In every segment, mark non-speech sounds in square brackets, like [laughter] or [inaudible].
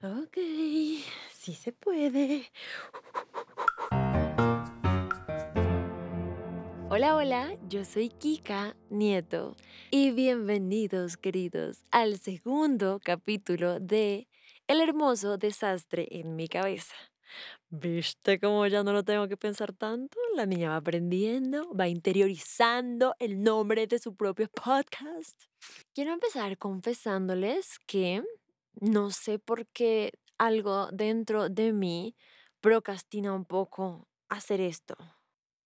Ok, sí se puede. Hola, hola, yo soy Kika Nieto y bienvenidos queridos al segundo capítulo de El hermoso desastre en mi cabeza. ¿Viste cómo ya no lo tengo que pensar tanto? La niña va aprendiendo, va interiorizando el nombre de su propio podcast. Quiero empezar confesándoles que no sé por qué algo dentro de mí procrastina un poco hacer esto.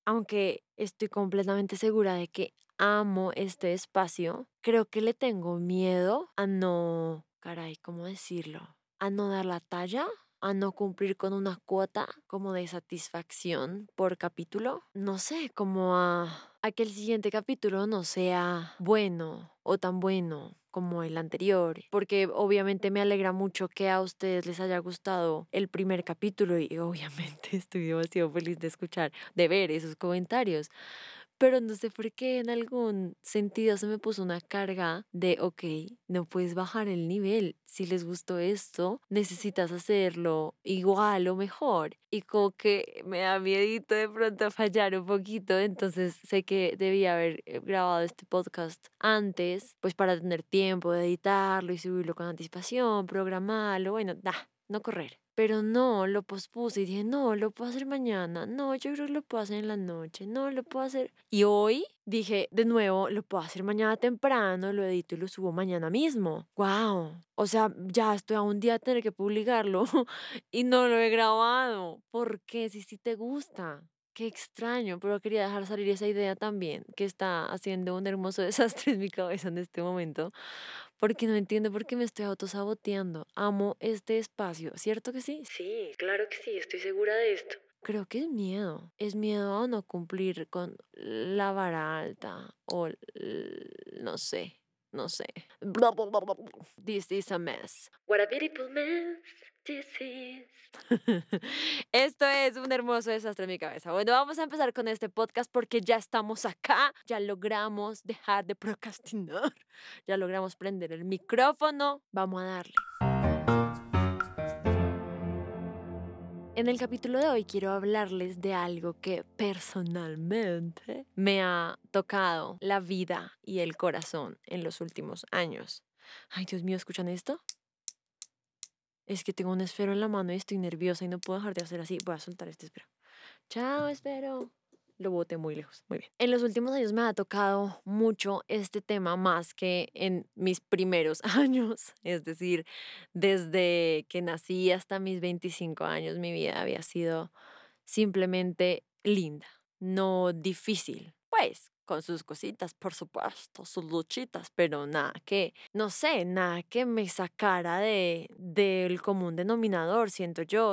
Aunque estoy completamente segura de que amo este espacio, creo que le tengo miedo a no, caray, ¿cómo decirlo? A no dar la talla, a no cumplir con una cuota como de satisfacción por capítulo. No sé, como a, a que el siguiente capítulo no sea bueno o tan bueno como el anterior, porque obviamente me alegra mucho que a ustedes les haya gustado el primer capítulo y [laughs] obviamente estoy demasiado feliz de escuchar, de ver esos comentarios. Pero no sé por qué en algún sentido se me puso una carga de, ok, no puedes bajar el nivel. Si les gustó esto, necesitas hacerlo igual o mejor. Y como que me da miedito de pronto fallar un poquito. Entonces sé que debía haber eh, grabado este podcast antes, pues para tener tiempo de editarlo y subirlo con anticipación, programarlo. Bueno, da, no correr. Pero no, lo pospuse y dije, no, lo puedo hacer mañana. No, yo creo que lo puedo hacer en la noche. No, lo puedo hacer. Y hoy dije, de nuevo, lo puedo hacer mañana temprano, lo edito y lo subo mañana mismo. ¡Wow! O sea, ya estoy a un día de tener que publicarlo [laughs] y no lo he grabado. ¿Por qué? Si sí te gusta. Qué extraño, pero quería dejar salir esa idea también, que está haciendo un hermoso [laughs] desastre en mi cabeza en este momento, porque no entiendo por qué me estoy autosaboteando. Amo este espacio, ¿cierto que sí? Sí, claro que sí, estoy segura de esto. Creo que es miedo, es miedo a no cumplir con la vara alta o no sé, no sé. This is a mess. What a beautiful mess this is. [laughs] Esto es un hermoso desastre en mi cabeza. Bueno, vamos a empezar con este podcast porque ya estamos acá, ya logramos dejar de procrastinar, [laughs] ya logramos prender el micrófono, vamos a darle. En el capítulo de hoy quiero hablarles de algo que personalmente me ha tocado la vida y el corazón en los últimos años. Ay, Dios mío, ¿escuchan esto? Es que tengo un esfero en la mano y estoy nerviosa y no puedo dejar de hacer así. Voy a soltar este esfero. Chao, espero. Lo boté muy lejos. Muy bien. En los últimos años me ha tocado mucho este tema más que en mis primeros [laughs] años. Es decir, desde que nací hasta mis 25 años, mi vida había sido simplemente linda, no difícil. Pues con sus cositas, por supuesto, sus luchitas, pero nada que, no sé, nada que me sacara de del común denominador, siento yo,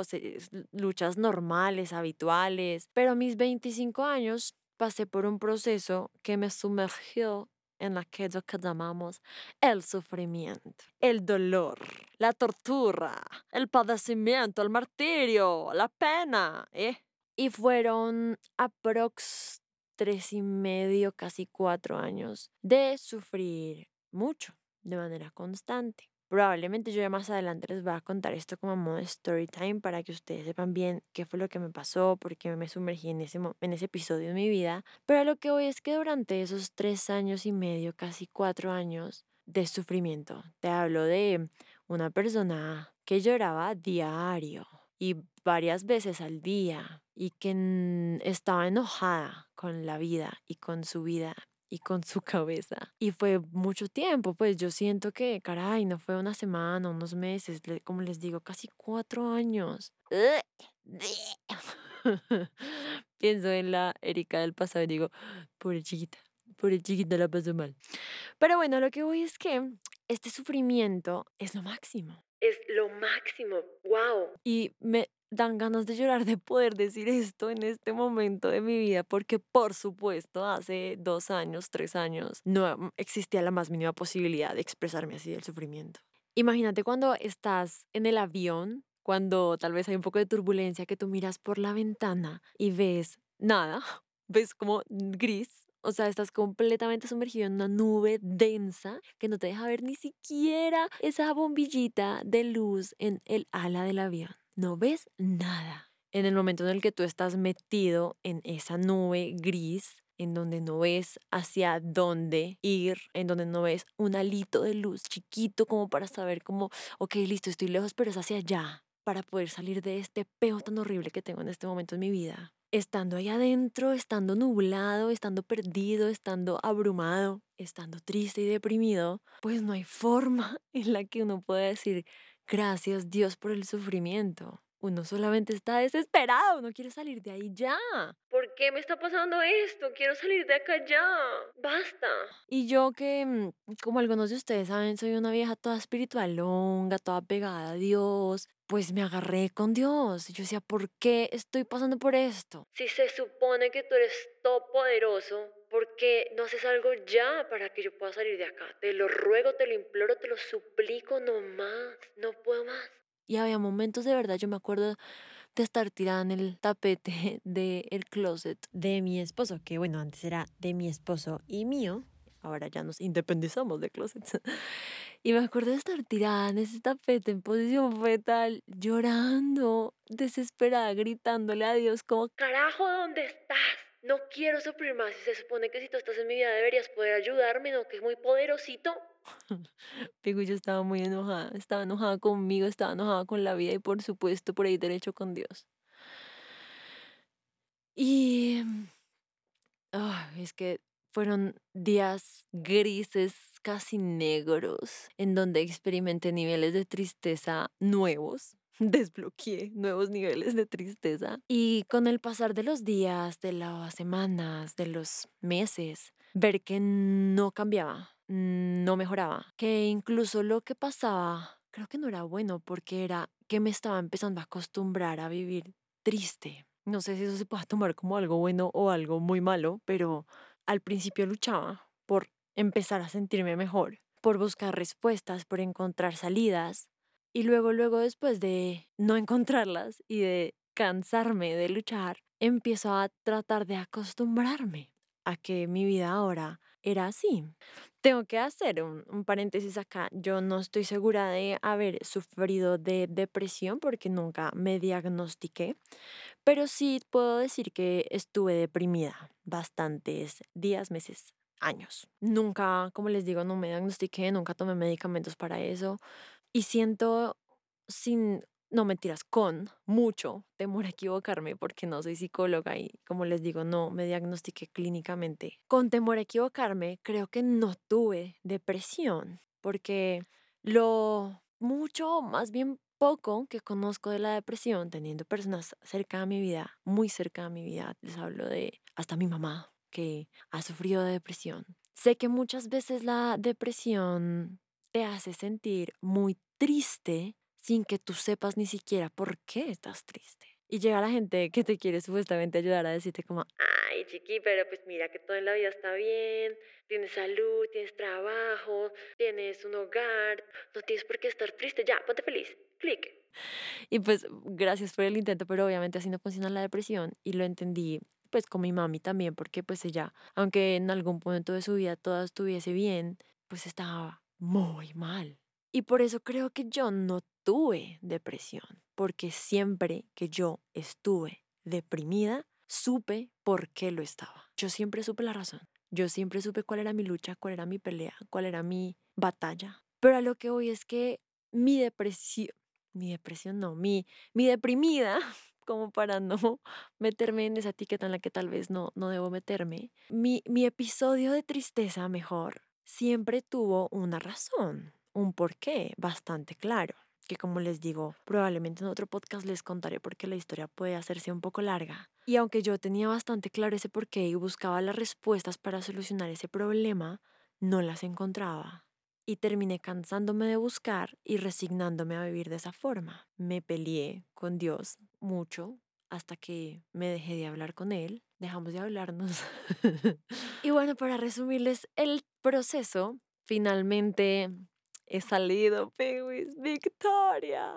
luchas normales, habituales, pero a mis 25 años pasé por un proceso que me sumergió en aquello que llamamos el sufrimiento, el dolor, la tortura, el padecimiento, el martirio, la pena, ¿eh? Y fueron aprox tres y medio, casi cuatro años de sufrir mucho, de manera constante. Probablemente yo ya más adelante les voy a contar esto como modo story time para que ustedes sepan bien qué fue lo que me pasó, por qué me sumergí en ese, en ese episodio de mi vida. Pero lo que voy es que durante esos tres años y medio, casi cuatro años de sufrimiento, te hablo de una persona que lloraba diario y varias veces al día y que estaba enojada con la vida y con su vida y con su [laughs] cabeza. Y fue mucho tiempo, pues yo siento que, caray, no fue una semana, unos meses, como les digo, casi cuatro años. [laughs] Pienso en la Erika del pasado y digo, pobre chiquita, pobre chiquita la pasó mal. Pero bueno, lo que voy es que este sufrimiento es lo máximo. Es lo máximo, wow. Y me dan ganas de llorar de poder decir esto en este momento de mi vida, porque por supuesto hace dos años, tres años, no existía la más mínima posibilidad de expresarme así del sufrimiento. Imagínate cuando estás en el avión, cuando tal vez hay un poco de turbulencia, que tú miras por la ventana y ves nada, [laughs] ves como gris, O sea, estás completamente sumergido en una nube densa que no te deja ver ni siquiera esa bombillita de luz en el ala del avión. No ves nada. En el momento en el que tú estás metido en esa nube gris, en donde no ves hacia dónde ir, en donde no ves un alito de luz chiquito como para saber cómo, ok, listo, estoy lejos, pero es hacia allá, para poder salir de este peo tan horrible que tengo en este momento en mi vida. Estando ahí adentro, estando nublado, estando perdido, estando abrumado, estando triste y deprimido, pues no hay forma [laughs] en la que uno pueda decir gracias Dios por el sufrimiento. Uno solamente está desesperado, no quiere salir de ahí ya. ¿Por qué me está pasando esto? Quiero salir de acá ya. Basta. Y yo que, mm, como algunos de ustedes saben, soy una vieja toda espiritualonga, toda pegada a Dios, pues me agarré con Dios. Y yo decía, ¿por qué estoy pasando por esto? Si se supone que tú eres todopoderoso, ¿por qué no haces algo ya para que yo pueda salir de acá? Te lo ruego, te lo imploro, te lo suplico, no más. No puedo más. Y había momentos de verdad, yo me acuerdo de estar tirada en el tapete [laughs] del closet de mi esposo, que bueno, antes era de mi esposo y mío, ahora ya nos independizamos de closets. [laughs] Y me acuerdo de estar tirada en ese tapete en posición fetal, llorando, desesperada, gritándole a Dios como, Carajo, ¿dónde estás? No quiero sufrir más. Se supone que si tú estás en mi vida deberías poder ayudarme, ¿no? Que es muy poderosito. [laughs] Pigu, yo estaba muy enojada, estaba enojada conmigo, estaba enojada con la vida y por supuesto por ahí derecho con Dios. Y ah, es que fueron días grises, casi negros, en donde experimenté niveles de tristeza nuevos. Desbloqueé nuevos niveles de tristeza. Y con el pasar de los días, de las semanas, de los meses, ver que no cambiaba, no mejoraba, que incluso lo que pasaba creo que no era bueno porque era que me estaba empezando a acostumbrar a vivir triste. No sé si eso se puede tomar como algo bueno o algo muy malo, pero al principio luchaba por empezar a sentirme mejor, por buscar respuestas, por encontrar salidas y luego, luego después de no encontrarlas y de cansarme de luchar, empiezo a tratar de acostumbrarme a que mi vida ahora era así. Tengo que hacer un, un, paréntesis acá. Yo no estoy segura de haber sufrido de depresión porque nunca me diagnostiqué, pero sí puedo decir que estuve deprimida bastantes días, meses, años. Nunca, como les digo, no me diagnostiqué, nunca tomé medicamentos para eso y siento sin no mentiras, con mucho temor a equivocarme porque no soy psicóloga y como les digo, no me diagnostiqué clínicamente. Con temor a equivocarme, creo que no tuve depresión porque lo mucho, más bien poco que conozco de la depresión, teniendo personas cerca de mi vida, muy cerca de mi vida, les hablo de hasta mi mamá que ha sufrido de depresión. Sé que muchas veces la depresión te hace sentir muy triste sin que tú sepas ni siquiera por qué estás triste. Y llega la gente que te quiere supuestamente ayudar a decirte como, ay chiqui, pero pues mira que todo en la vida está bien, tienes salud, tienes trabajo, tienes un hogar, no tienes por qué estar triste, ya, ponte feliz, clic. Y pues gracias por el intento, pero obviamente así no funciona la depresión y lo entendí pues con mi mami también, porque pues ella, aunque en algún punto de su vida todo estuviese bien, pues estaba muy mal. Y por eso creo que yo no tuve depresión, porque siempre que yo estuve deprimida, supe por qué lo estaba. Yo siempre supe la razón. Yo siempre supe cuál era mi lucha, cuál era mi pelea, cuál era mi batalla. Pero a lo que voy es que mi depresión, mi depresión no, mi, mi deprimida, [laughs] como para no [laughs] meterme en esa etiqueta en la que tal vez no, no debo meterme, mi, mi episodio de tristeza mejor siempre tuvo una razón, un porqué bastante claro que como les digo, probablemente en otro podcast les contaré porque la historia puede hacerse un poco larga. Y aunque yo tenía bastante claro ese porqué y buscaba las respuestas para solucionar ese problema, no las encontraba. Y terminé cansándome de buscar y resignándome a vivir de esa forma. Me peleé con Dios mucho hasta que me dejé de hablar con Él. Dejamos de hablarnos. [laughs] y bueno, para resumirles el proceso, finalmente He salido, Pingüis. Victoria.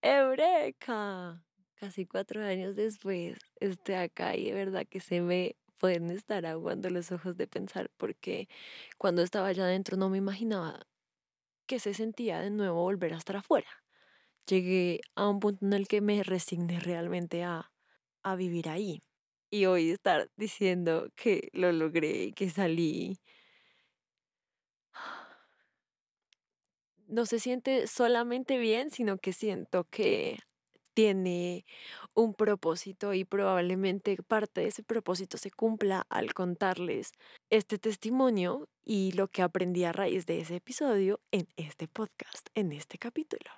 Eureka. Casi cuatro años después estoy acá y de verdad que se me pueden estar aguando los ojos de pensar porque cuando estaba allá adentro no me imaginaba que se sentía de nuevo volver a estar afuera. Llegué a un punto en el que me resigné realmente a, a vivir ahí. Y hoy estar diciendo que lo logré, que salí, no se siente solamente bien, sino que siento que tiene un propósito y probablemente parte de ese propósito se cumpla al contarles este testimonio y lo que aprendí a raíz de ese episodio en este podcast, en este capítulo.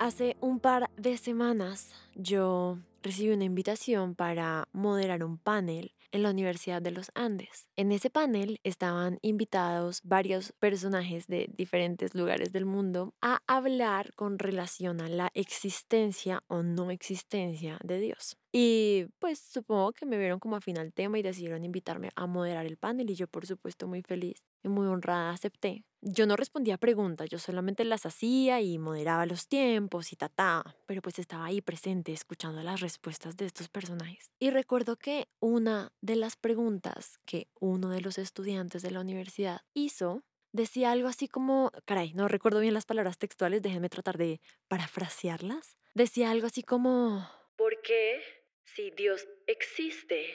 Hace un par de semanas yo recibí una invitación para moderar un panel en la Universidad de los Andes. En ese panel estaban invitados varios personajes de diferentes lugares del mundo a hablar con relación a la existencia o no existencia de Dios. Y pues supongo que me vieron como afín al tema y decidieron invitarme a moderar el panel y yo por supuesto muy feliz y muy honrada acepté. Yo no respondía preguntas, yo solamente las hacía y moderaba los tiempos y ta, pero pues estaba ahí presente escuchando las respuestas de estos personajes. Y recuerdo que una de las preguntas que uno de los estudiantes de la universidad hizo decía algo así como, caray, no recuerdo bien las palabras textuales, déjenme tratar de parafrasearlas. Decía algo así como... ¿Por qué, si Dios existe,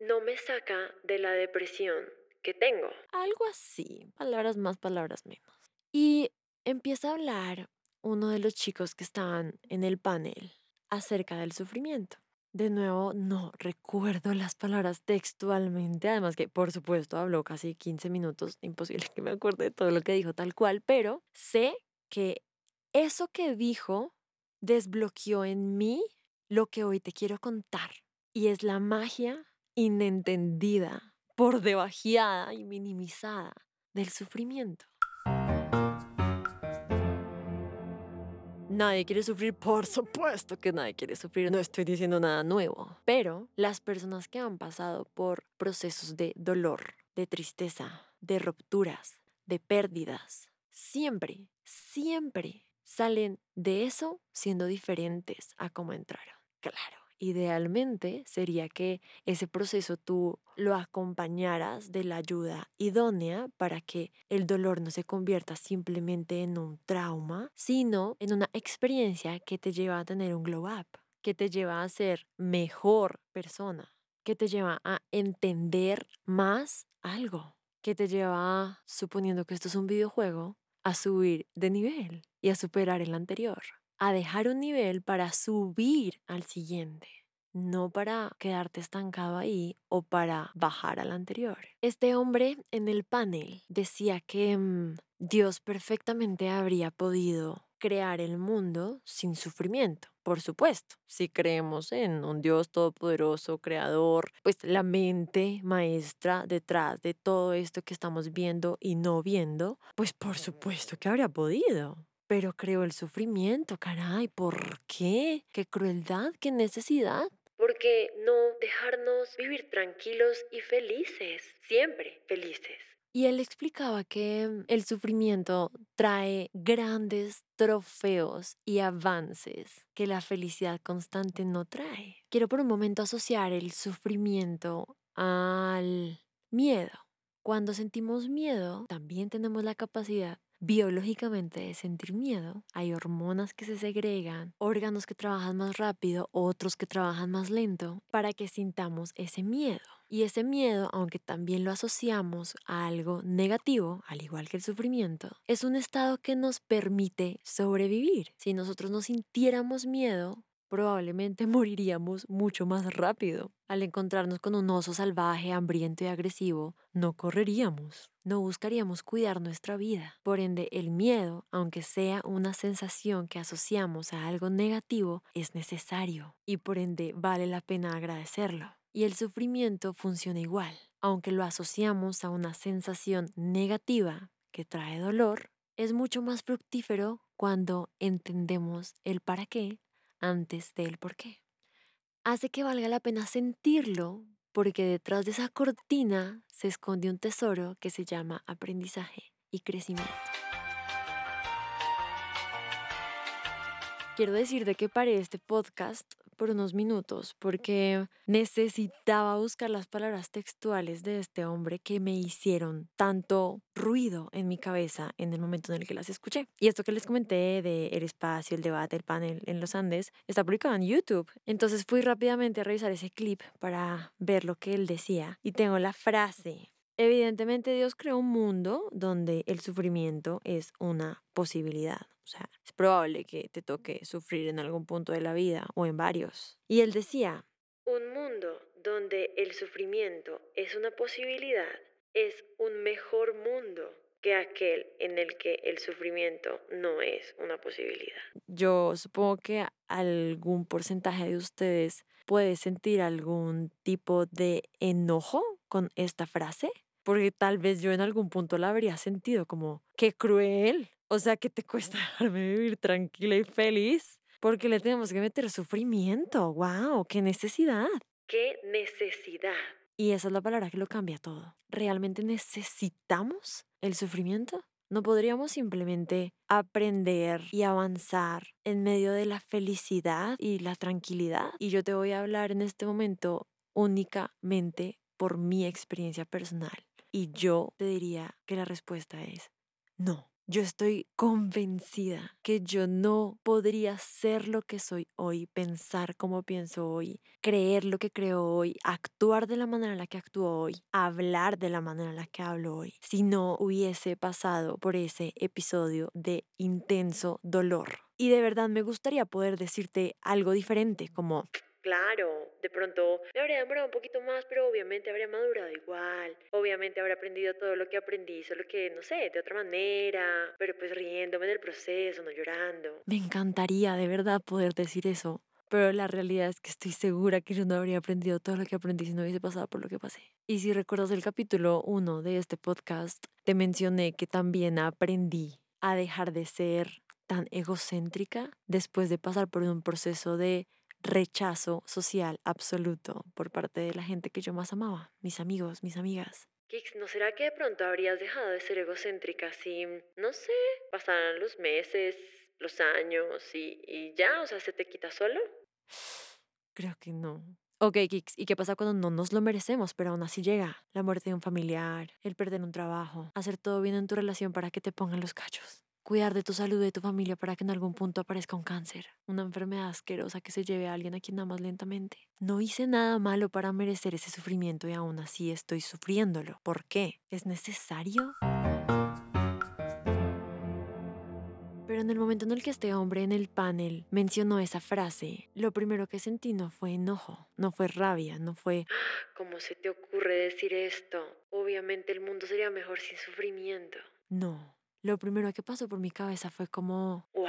no me saca de la depresión que tengo. Algo así, palabras más, palabras menos. Y empieza a hablar uno de los chicos que estaban en el panel acerca del sufrimiento. De nuevo, no recuerdo las palabras textualmente, además que por supuesto habló casi 15 minutos, imposible que me acuerde de todo lo que dijo tal cual, pero sé que eso que dijo desbloqueó en mí lo que hoy te quiero contar, y es la magia inentendida por debajeada y minimizada del sufrimiento. Nadie quiere sufrir, por supuesto que nadie quiere sufrir, no estoy diciendo nada nuevo, pero las personas que han pasado por procesos de dolor, de tristeza, de rupturas, de pérdidas, siempre, siempre salen de eso siendo diferentes a como entraron. Claro, Idealmente sería que ese proceso tú lo acompañaras de la ayuda idónea para que el dolor no se convierta simplemente en un trauma, sino en una experiencia que te lleva a tener un glow up, que te lleva a ser mejor persona, que te lleva a entender más algo, que te lleva, suponiendo que esto es un videojuego, a subir de nivel y a superar el anterior a dejar un nivel para subir al siguiente, no para quedarte estancado ahí o para bajar al anterior. Este hombre en el panel decía que mm, Dios perfectamente habría podido crear el mundo sin sufrimiento. Por supuesto, si creemos en un Dios todopoderoso, creador, pues la mente maestra detrás de todo esto que estamos viendo y no viendo, pues por supuesto que habría podido. Pero creo el sufrimiento, caray, ¿por qué? ¿Qué crueldad? ¿Qué necesidad? Porque no dejarnos vivir tranquilos y felices, siempre felices. Y él explicaba que mm, el sufrimiento trae grandes trofeos y avances que la felicidad constante no trae. Quiero por un momento asociar el sufrimiento al miedo. Cuando sentimos miedo, también tenemos la capacidad biológicamente de sentir miedo, hay hormonas que se segregan, órganos que trabajan más rápido, otros que trabajan más lento, para que sintamos ese miedo. Y ese miedo, aunque también lo asociamos a algo negativo, al igual que el sufrimiento, es un estado que nos permite sobrevivir. Si nosotros no sintiéramos miedo, probablemente [laughs] moriríamos mucho más rápido. Al encontrarnos con un oso salvaje, hambriento y agresivo, no correríamos, no buscaríamos cuidar nuestra vida. Por ende, el miedo, aunque sea una sensación que asociamos a algo negativo, es necesario y por ende vale la pena agradecerlo. Y el sufrimiento funciona igual. Aunque lo asociamos a una sensación negativa que trae dolor, es mucho más fructífero cuando entendemos el para qué antes del por qué. Hace que valga la pena sentirlo porque detrás de esa cortina se esconde un tesoro que se llama aprendizaje y crecimiento. Quiero decir de qué paré este podcast por unos minutos porque necesitaba buscar las palabras textuales de este hombre que me hicieron tanto ruido en mi cabeza en el momento en el que las escuché. Y esto que les comenté de el espacio, el debate, el panel en los Andes, está publicado en YouTube. Entonces fui rápidamente a revisar ese clip para ver lo que él decía y tengo la frase Evidentemente Dios creó un mundo donde el sufrimiento es una posibilidad. O sea, es probable que te toque sufrir en algún punto de la vida o en varios. Y él decía, un mundo donde el sufrimiento es una posibilidad es un mejor mundo que aquel en el que el sufrimiento no es una posibilidad. Yo supongo que algún porcentaje de ustedes puede sentir algún tipo de enojo con esta frase porque tal vez yo en algún punto la habría sentido como, qué cruel, o sea, que te cuesta dejarme [laughs] vivir tranquila y feliz, porque le tenemos que meter sufrimiento, wow, qué necesidad. Qué necesidad. Y esa es la palabra que lo cambia todo. ¿Realmente necesitamos el sufrimiento? ¿No podríamos simplemente aprender y avanzar en medio de la felicidad y la tranquilidad? Y yo te voy a hablar en este momento únicamente por mi experiencia personal. Y yo te diría que la respuesta es no. Yo estoy convencida que yo no podría ser lo que soy hoy, pensar como pienso hoy, creer lo que creo hoy, actuar de la manera en la que actúo hoy, hablar de la manera en la que hablo hoy, si no hubiese pasado por ese episodio de intenso dolor. Y de verdad me gustaría poder decirte algo diferente, como Claro, de pronto me habría demorado un poquito más, pero obviamente habría madurado igual. Obviamente habría aprendido todo lo que aprendí, solo que, no sé, de otra manera, pero pues riéndome del proceso, no llorando. Me encantaría de verdad poder decir eso, pero la realidad es que estoy segura que yo no habría aprendido todo lo que aprendí si no hubiese pasado por lo que pasé. Y si recuerdas el capítulo 1 de este podcast, te mencioné que también aprendí a dejar de ser tan egocéntrica después de pasar por un proceso de rechazo social absoluto por parte de la gente que yo más amaba, mis amigos, mis amigas. Kix, ¿no será que de pronto habrías dejado de ser egocéntrica si, no sé, pasaran los meses, los años y, y ya, o sea, se te quita solo? Creo que no. Ok, Kix, ¿y qué pasa cuando no nos lo merecemos, pero aún así llega? La muerte de un familiar, el perder un trabajo, hacer todo bien en tu relación para que te pongan los cachos cuidar de tu salud y de tu familia para que en algún punto aparezca un cáncer, una enfermedad asquerosa que se lleve a alguien a quien más lentamente. No hice nada malo para merecer ese sufrimiento y aún así estoy sufriéndolo. ¿Por qué? ¿Es necesario? Pero en el momento en el que este hombre en el panel mencionó esa frase, lo primero que sentí no fue enojo, no fue rabia, no fue... ¿Cómo se te ocurre decir esto? Obviamente el mundo sería mejor sin sufrimiento. No, lo primero que pasó por mi cabeza fue como... ¡Wow!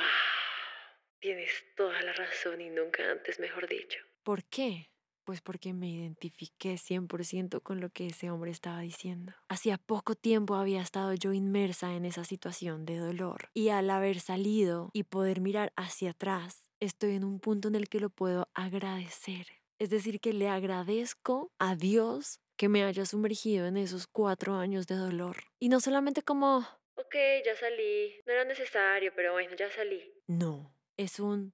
Tienes toda la razón y nunca antes, mejor dicho. ¿Por qué? Pues porque me identifiqué 100% con lo que ese hombre estaba diciendo. Hacía poco tiempo había estado yo inmersa en esa situación de dolor y al haber salido y poder mirar hacia atrás, estoy en un punto en el que lo puedo agradecer. Es decir, que le agradezco a Dios que me haya sumergido en esos cuatro años de dolor. Y no solamente como, Ok, ya salí. No era necesario, pero bueno, ya salí. No, es un...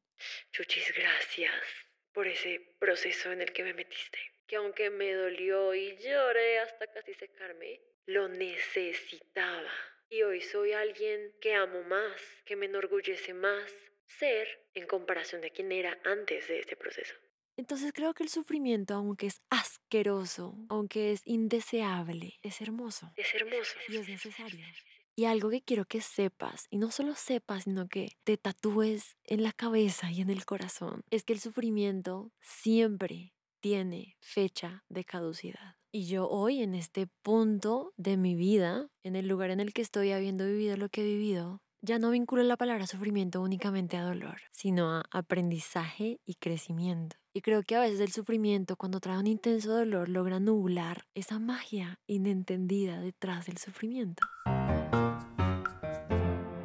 Chuchis, gracias por ese proceso en el que me metiste. Que aunque me dolió y lloré hasta casi secarme, lo necesitaba. Y hoy soy alguien que amo más, que me enorgullece más ser en comparación de quien era antes de este proceso. Entonces creo que el sufrimiento, aunque es asqueroso, aunque es indeseable, es hermoso. Es hermoso. Y es necesario. Y algo que quiero que sepas, y no solo sepas, sino que te tatúes en la cabeza y en el corazón, es que el sufrimiento siempre tiene fecha de caducidad. Y yo hoy, en este punto de mi vida, en el lugar en el que estoy habiendo vivido lo que he vivido, ya no vinculo la palabra sufrimiento únicamente a dolor, sino a aprendizaje y crecimiento. Y creo que a veces el sufrimiento, cuando trae un intenso dolor, logra nublar esa magia inentendida detrás del sufrimiento.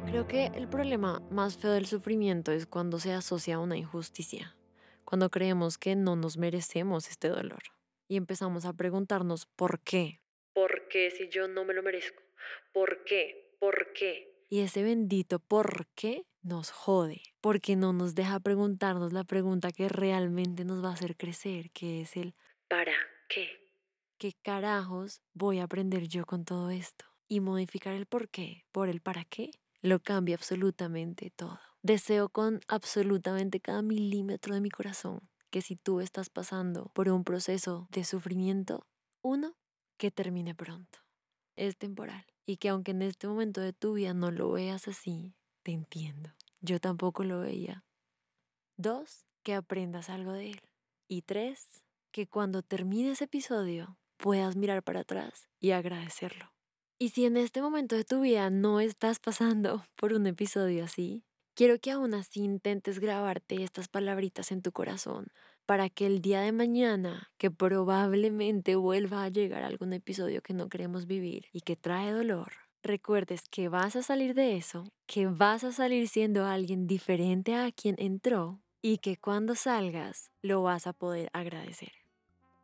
Creo que el problema más feo del sufrimiento es cuando se asocia a una injusticia, cuando creemos que no nos merecemos este dolor y empezamos a preguntarnos por qué. ¿Por qué si yo no me lo merezco? ¿Por qué? ¿Por qué? Y ese bendito por qué nos jode, porque no nos deja preguntarnos la pregunta que realmente nos va a hacer crecer, que es el ¿para qué? ¿Qué carajos voy a aprender yo con todo esto? Y modificar el por qué por el para qué lo cambia absolutamente todo. Deseo con absolutamente cada milímetro de mi corazón que si tú estás pasando por un proceso de sufrimiento, uno, que termine pronto. Es temporal. Y que aunque en este momento de tu vida no lo veas así, te entiendo. Yo tampoco lo veía. Dos, que aprendas algo de él. Y tres, que cuando termine ese episodio puedas mirar para atrás y agradecerlo. Y si en este momento de tu vida no estás pasando [laughs] por un episodio así, quiero que aún así intentes grabarte estas palabritas en tu corazón para que el día de mañana, que probablemente vuelva a llegar algún episodio que no queremos vivir y que trae dolor, recuerdes que vas a salir de eso, que vas a salir siendo alguien diferente a quien entró y que cuando salgas lo vas a poder agradecer.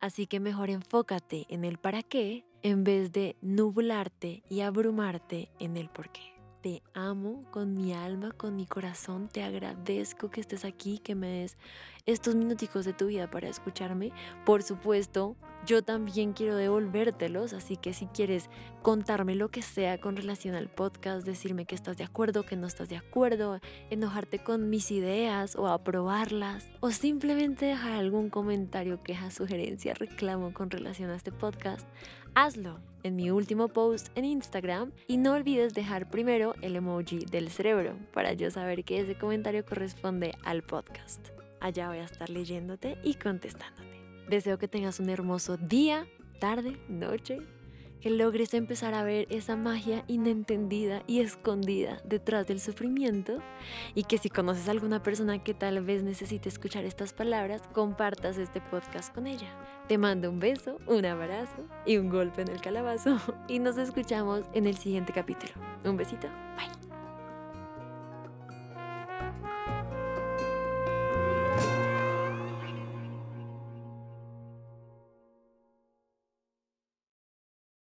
Así que mejor enfócate en el para qué en vez de nublarte y abrumarte en el por qué. Te amo con mi alma, con mi corazón. Te agradezco que estés aquí, que me des estos minuticos de tu vida para escucharme. Por supuesto, yo también quiero devolvértelos, así que si quieres contarme lo que sea con relación al podcast, decirme que estás de acuerdo, que no estás de acuerdo, enojarte con mis ideas o aprobarlas, o simplemente dejar algún comentario, queja, sugerencia, reclamo con relación a este podcast, hazlo en mi último post en Instagram y no olvides dejar primero el emoji del cerebro para yo saber que ese comentario corresponde al podcast. Allá voy a estar leyéndote y contestándote. Deseo que tengas un hermoso día, tarde, noche, que logres empezar a ver esa magia inentendida y escondida detrás del sufrimiento y que si conoces a alguna persona que tal vez necesite escuchar estas palabras, compartas este podcast con ella. Te mando un beso, un abrazo y un golpe en el calabazo [laughs] y nos escuchamos en el siguiente capítulo. Un besito, bye.